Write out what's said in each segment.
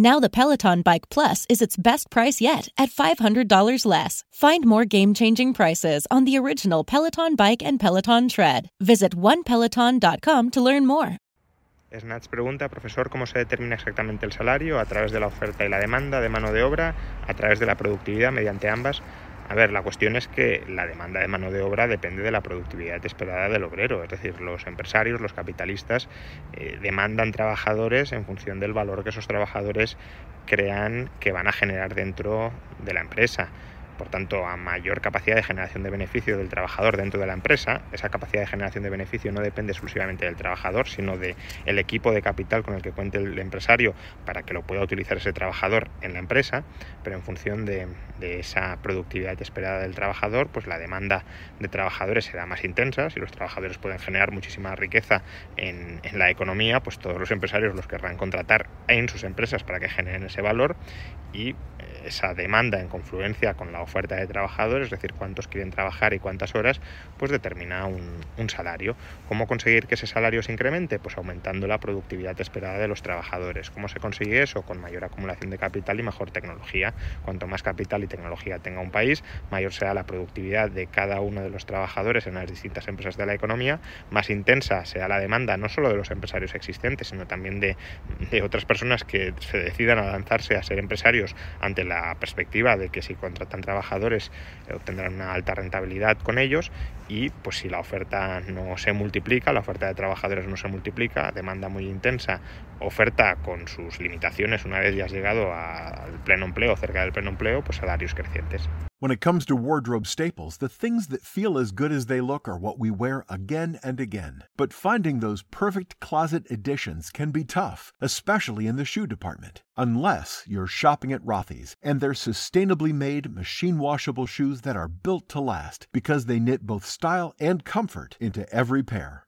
Now the Peloton Bike Plus is its best price yet at $500 less. Find more game-changing prices on the original Peloton Bike and Peloton Tread. Visit onepeloton.com to learn more. Snatch pregunta, profesor, ¿cómo se determina exactamente el salario? ¿A través de la oferta y la demanda de mano de obra? ¿A través de la productividad mediante ambas? A ver, la cuestión es que la demanda de mano de obra depende de la productividad esperada del obrero, es decir, los empresarios, los capitalistas eh, demandan trabajadores en función del valor que esos trabajadores crean que van a generar dentro de la empresa. Por tanto, a mayor capacidad de generación de beneficio del trabajador dentro de la empresa, esa capacidad de generación de beneficio no depende exclusivamente del trabajador, sino del el equipo de capital con el que cuente el empresario para que lo pueda utilizar ese trabajador en la empresa, pero en función de, de esa productividad esperada del trabajador, pues la demanda de trabajadores será más intensa. Si los trabajadores pueden generar muchísima riqueza en, en la economía, pues todos los empresarios los querrán contratar en sus empresas para que generen ese valor y esa demanda en confluencia con la oferta de trabajadores, es decir, cuántos quieren trabajar y cuántas horas, pues determina un, un, salario. ¿Cómo conseguir que ese salario se incremente? Pues aumentando la productividad esperada de los trabajadores. ¿Cómo se consigue eso? Con mayor acumulación de capital y mejor tecnología. Cuanto más capital y tecnología tenga un país, mayor será la productividad de cada uno de los trabajadores en las distintas empresas de la economía, más intensa será la demanda no solo de los empresarios existentes, sino también de, de otras personas que se decidan a lanzarse a ser empresarios ante la perspectiva de que si contratan trabajadores eh, obtendrán una alta rentabilidad con ellos y pues si la oferta no se multiplica, la oferta de trabajadores no se multiplica, demanda muy intensa, oferta con sus limitaciones una vez ya has llegado al pleno empleo, cerca del pleno empleo, pues salarios crecientes. When it comes to wardrobe staples, the things that feel as good as they look are what we wear again and again. But finding those perfect closet additions can be tough, especially in the shoe department. Unless you're shopping at Rothy's and their sustainably made machine washable shoes that are built to last because they knit both style and comfort into every pair.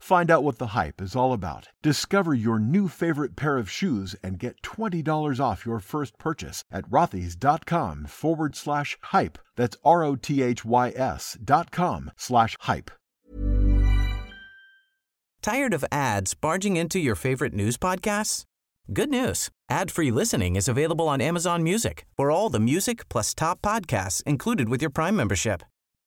Find out what the hype is all about. Discover your new favorite pair of shoes and get $20 off your first purchase at rothys.com forward slash hype. That's R O T H Y S dot com slash hype. Tired of ads barging into your favorite news podcasts? Good news. Ad-free listening is available on Amazon Music for all the music plus top podcasts included with your Prime membership.